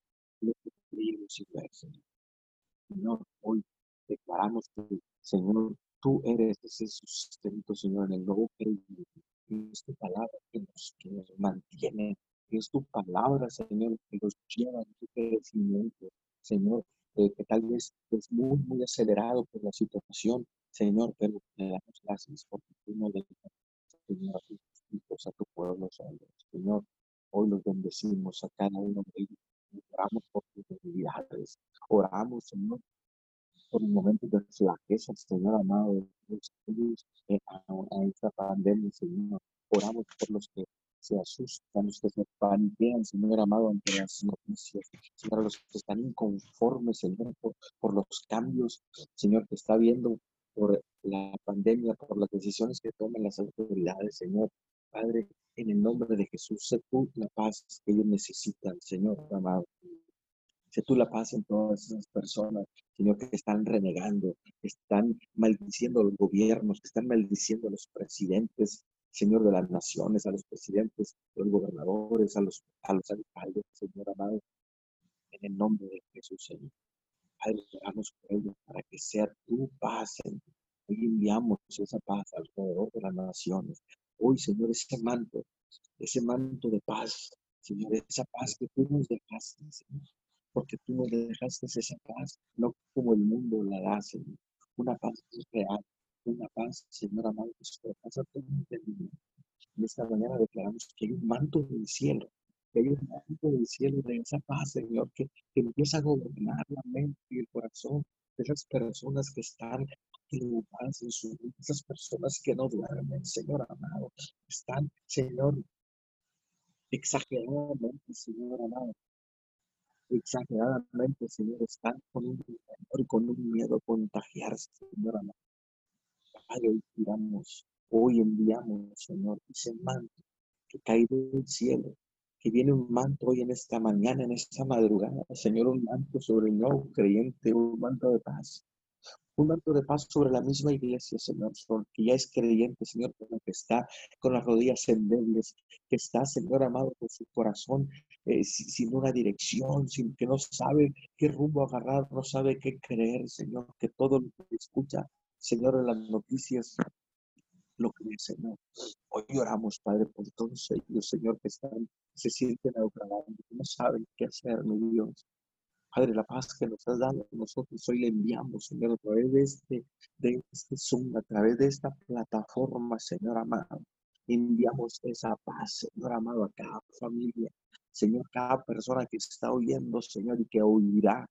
Señor. Hoy declaramos que, Señor, tú eres ese sustento, Señor, en el nuevo creyente. es tu palabra que nos, que nos mantiene. Es tu palabra, Señor, que nos lleva a tu crecimiento. Señor, eh, que tal vez es muy, muy acelerado por la situación, Señor, pero le damos gracias porque tú no dejas, Señor, a tus hijos, a tu pueblo, Señor. Hoy los bendecimos a cada uno de ellos. Oramos por tus debilidades. Oramos, Señor, por momentos de flaqueza, Señor amado, eh, a, a esta pandemia, Señor. Oramos por los que se asustan, los que se paniquean, Señor amado, ante las noticias, Señor, los que están inconformes, Señor, por, por los cambios, Señor, que está viendo por la pandemia, por las decisiones que toman las autoridades, Señor. Padre, en el nombre de Jesús, sé tú la paz que ellos necesitan, Señor amado. Sé tú la paz en todas esas personas, Señor, que están renegando, que están maldiciendo a los gobiernos, que están maldiciendo a los presidentes, Señor de las naciones, a los presidentes, a los gobernadores, a los, a los alcaldes, Señor amado, en el nombre de Jesús, Señor. Padre, oramos por ellos para que sea tu paz. Hoy enviamos esa paz alrededor de las naciones. Hoy, Señor, ese manto, ese manto de paz, Señor, esa paz que tú nos dejaste, Señor. Porque tú nos dejaste esa paz, no como el mundo la da, Señor. Una paz real, una paz, Señor amado, que sobrepasa todo entendimiento. En esta mañana declaramos que hay un manto del cielo que hay un manto del cielo de esa paz, Señor, que, que, empieza a gobernar la mente y el corazón de esas personas que están preocupadas en esas personas que no duermen, Señor amado, están, Señor, exageradamente, Señor amado, exageradamente, Señor, están con un, con un miedo a contagiarse, Señor amado. Hoy tiramos, hoy enviamos, Señor, ese manto que cae del cielo que viene un manto hoy en esta mañana, en esta madrugada, Señor, un manto sobre el nuevo creyente, un manto de paz. Un manto de paz sobre la misma iglesia, Señor, que ya es creyente, Señor, que está con las rodillas endebles, que está, Señor amado, con su corazón eh, sin una dirección, sin que no sabe qué rumbo agarrar, no sabe qué creer, Señor, que todo lo que escucha, Señor, en las noticias lo cree, Señor. Hoy oramos, Padre, por todos ellos, Señor, que están se sienten naufragando, no saben qué hacer, mi Dios. Padre, la paz que nos has dado, nosotros hoy le enviamos, Señor, a través de este, de este Zoom, a través de esta plataforma, Señor amado. Enviamos esa paz, Señor amado, a cada familia, Señor, cada persona que está oyendo, Señor, y que oirá,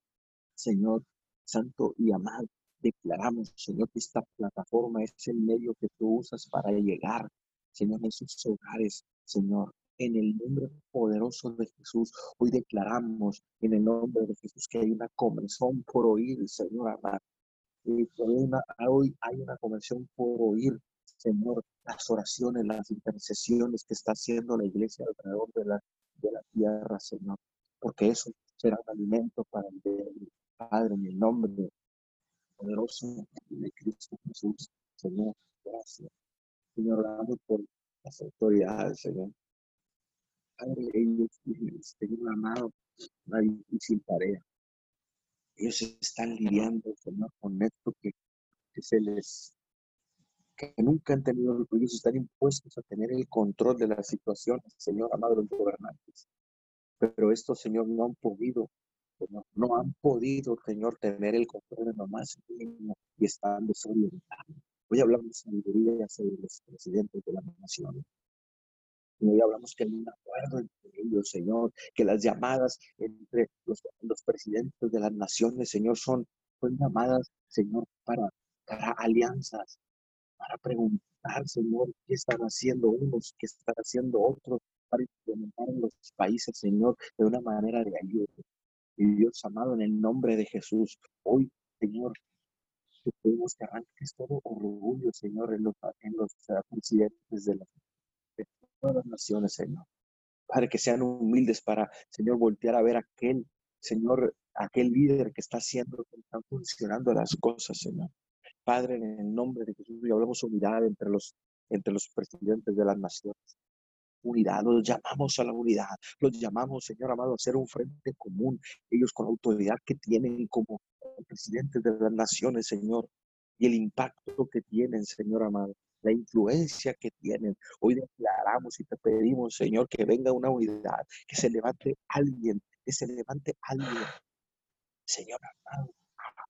Señor, Santo y amado. Declaramos, Señor, que esta plataforma es el medio que tú usas para llegar, Señor, en sus hogares, Señor. En el nombre poderoso de Jesús, hoy declaramos en el nombre de Jesús que hay una conversión por oír, Señor amado. Hoy hay una conversión por oír, Señor, las oraciones, las intercesiones que está haciendo la iglesia alrededor de la, de la tierra, Señor. Porque eso será un alimento para el Padre, en el nombre poderoso de Cristo Jesús. Señor, gracias. Señor, oramos por las autoridades, Señor. Padre, ellos, Señor amado, una difícil tarea. Ellos están lidiando, Señor, con esto que, que se les que nunca han tenido, ellos están impuestos a tener el control de las situaciones, Señor amado, los gobernantes. Pero estos, Señor, no han podido, no han podido, Señor, tener el control de lo más y están desorientados. Hoy hablamos de sabiduría sobre los presidentes de la nación. Hoy hablamos que hay un acuerdo entre ellos, Señor, que las llamadas entre los, los presidentes de las naciones, Señor, son, son llamadas, Señor, para, para alianzas, para preguntar, Señor, qué están haciendo unos, qué están haciendo otros, para implementar en los países, Señor, de una manera de ayuda. Y Dios amado, en el nombre de Jesús, hoy, Señor, que podemos que arranques todo orgullo, Señor, en los, en los presidentes de, de todas las naciones, Señor. Padre, que sean humildes para, Señor, voltear a ver aquel, Señor, aquel líder que está haciendo, que están funcionando las cosas, Señor. Padre, en el nombre de Jesús, y hablamos unidad entre los, entre los presidentes de las naciones. Unidad, los llamamos a la unidad, los llamamos, Señor amado, a ser un frente común, ellos con la autoridad que tienen como presidentes de las naciones, Señor, y el impacto que tienen, Señor amado, la influencia que tienen. Hoy declaramos y te pedimos, Señor, que venga una unidad, que se levante alguien, que se levante alguien, Señor amado,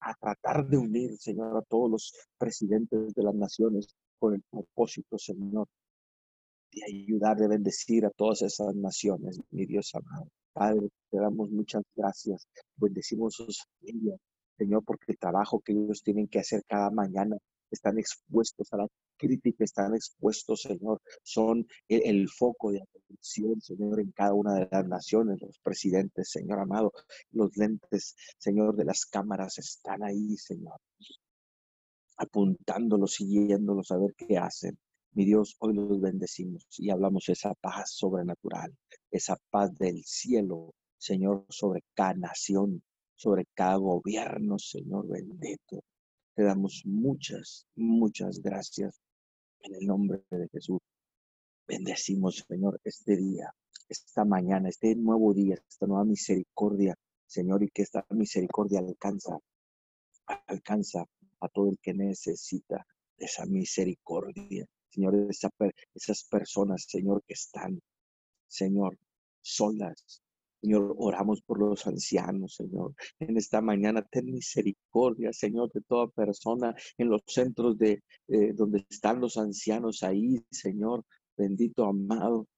a tratar de unir, Señor, a todos los presidentes de las naciones con el propósito, Señor, de ayudar, de bendecir a todas esas naciones, mi Dios amado. Padre, te damos muchas gracias. Bendecimos sus familias, Señor, porque el trabajo que ellos tienen que hacer cada mañana están expuestos a la crítica, están expuestos, Señor, son el, foco de atención, Señor, en cada una de las naciones, los presidentes, Señor amado, los lentes, Señor, de las cámaras están ahí, Señor, apuntándolos, siguiéndolos a ver qué hacen. Mi Dios, hoy los bendecimos y hablamos esa paz sobrenatural, esa paz del cielo, Señor, sobre cada nación, sobre cada gobierno, Señor bendito. Te damos muchas, muchas gracias en el nombre de Jesús. Bendecimos, Señor, este día, esta mañana, este nuevo día, esta nueva misericordia, Señor, y que esta misericordia alcanza, alcanza a todo el que necesita esa misericordia. Señor, esas personas, Señor, que están, Señor, solas, Señor, oramos por los ancianos, Señor. En esta mañana, ten misericordia, Señor, de toda persona en los centros de eh, donde están los ancianos ahí, Señor. Bendito amado,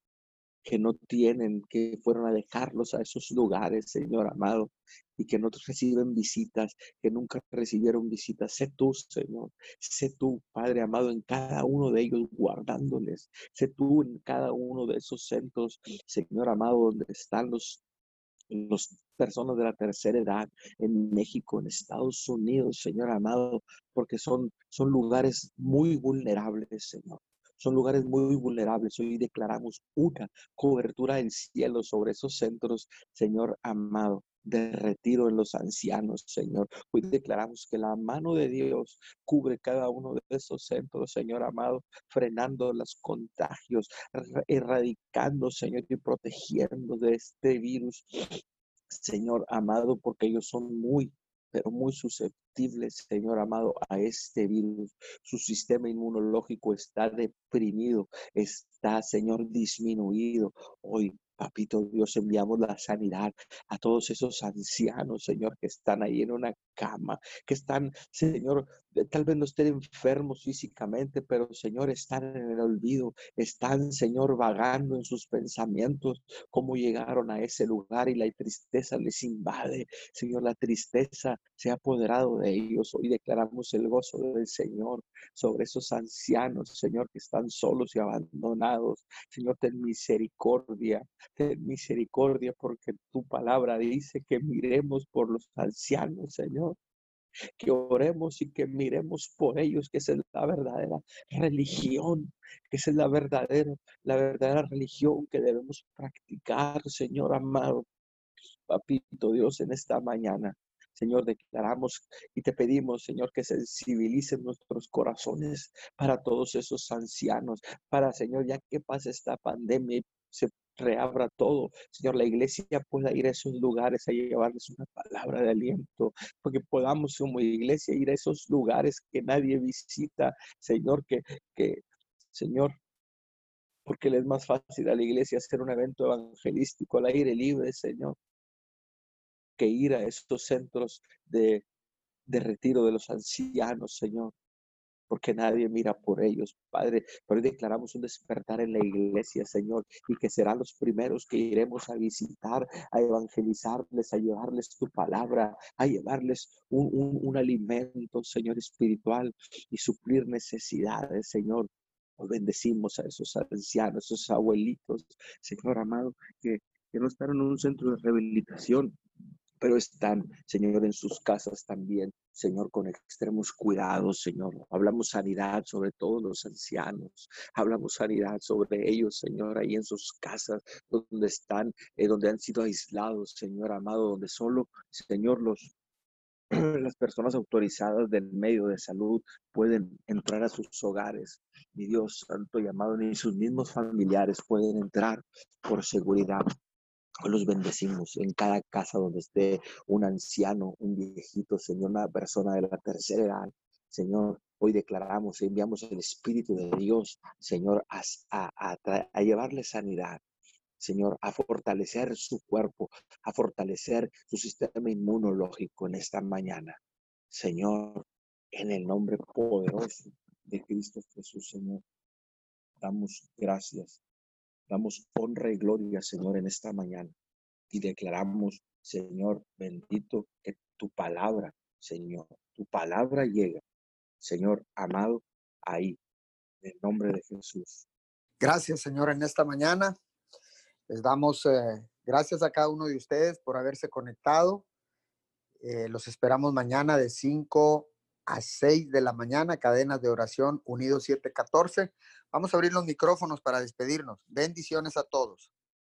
que no tienen, que fueron a dejarlos a esos lugares, Señor amado, y que no reciben visitas, que nunca recibieron visitas. Sé tú, Señor, sé tú, Padre amado, en cada uno de ellos guardándoles. Sé tú en cada uno de esos centros, Señor amado, donde están los las personas de la tercera edad en México, en Estados Unidos, Señor amado, porque son, son lugares muy vulnerables, Señor. Son lugares muy vulnerables. Hoy declaramos una cobertura del cielo sobre esos centros, Señor amado de retiro en los ancianos, Señor. Hoy declaramos que la mano de Dios cubre cada uno de esos centros, Señor amado, frenando los contagios, erradicando, Señor, y protegiendo de este virus, Señor amado, porque ellos son muy, pero muy susceptibles, Señor amado, a este virus. Su sistema inmunológico está deprimido, está, Señor, disminuido. Hoy Papito Dios, enviamos la sanidad a todos esos ancianos, Señor, que están ahí en una cama, que están, Señor, tal vez no estén enfermos físicamente, pero Señor, están en el olvido, están, Señor, vagando en sus pensamientos, cómo llegaron a ese lugar y la tristeza les invade. Señor, la tristeza se ha apoderado de ellos. Hoy declaramos el gozo del Señor sobre esos ancianos, Señor, que están solos y abandonados. Señor, ten misericordia, ten misericordia porque tu palabra dice que miremos por los ancianos, Señor que oremos y que miremos por ellos, que esa es la verdadera religión, que es la verdadera, la verdadera religión que debemos practicar, Señor amado. Papito Dios, en esta mañana, Señor, declaramos y te pedimos, Señor, que sensibilicen nuestros corazones para todos esos ancianos, para, Señor, ya que pasa esta pandemia se reabra todo. Señor, la iglesia pueda ir a esos lugares a llevarles una palabra de aliento, porque podamos como iglesia ir a esos lugares que nadie visita, Señor, que, que Señor, porque le es más fácil a la iglesia hacer un evento evangelístico al aire libre, Señor, que ir a estos centros de, de retiro de los ancianos, Señor porque nadie mira por ellos, Padre. Pero hoy declaramos un despertar en la iglesia, Señor, y que serán los primeros que iremos a visitar, a evangelizarles, a llevarles tu palabra, a llevarles un, alimento, Señor, espiritual y suplir necesidades, Señor. Hoy bendecimos a esos ancianos, esos abuelitos, Señor amado, que, que no están en un centro de rehabilitación, pero están, Señor, en sus casas también, Señor, con extremos cuidados, Señor. Hablamos sanidad sobre todos los ancianos, hablamos sanidad sobre ellos, Señor, ahí en sus casas, donde están, eh, donde han sido aislados, Señor amado, donde solo, Señor, los las personas autorizadas del medio de salud pueden entrar a sus hogares. Ni Dios Santo y amado, ni sus mismos familiares pueden entrar por seguridad los bendecimos en cada casa donde esté un anciano, un viejito, Señor, una persona de la tercera edad. Señor, hoy declaramos, enviamos el Espíritu de Dios, Señor, a, a, a, llevarle sanidad. Señor, a fortalecer su cuerpo, a fortalecer su sistema inmunológico en esta mañana. Señor, en el nombre poderoso de Cristo Jesús, Señor, damos gracias Damos honra y gloria, Señor, en esta mañana. Y declaramos, Señor, bendito que tu palabra, Señor, tu palabra llega. Señor amado, ahí, en el nombre de Jesús. Gracias, Señor, en esta mañana. Les damos eh, gracias a cada uno de ustedes por haberse conectado. Eh, los esperamos mañana de 5 a 6 de la mañana, cadenas de oración Unidos 714. Vamos a abrir los micrófonos para despedirnos. Bendiciones a todos.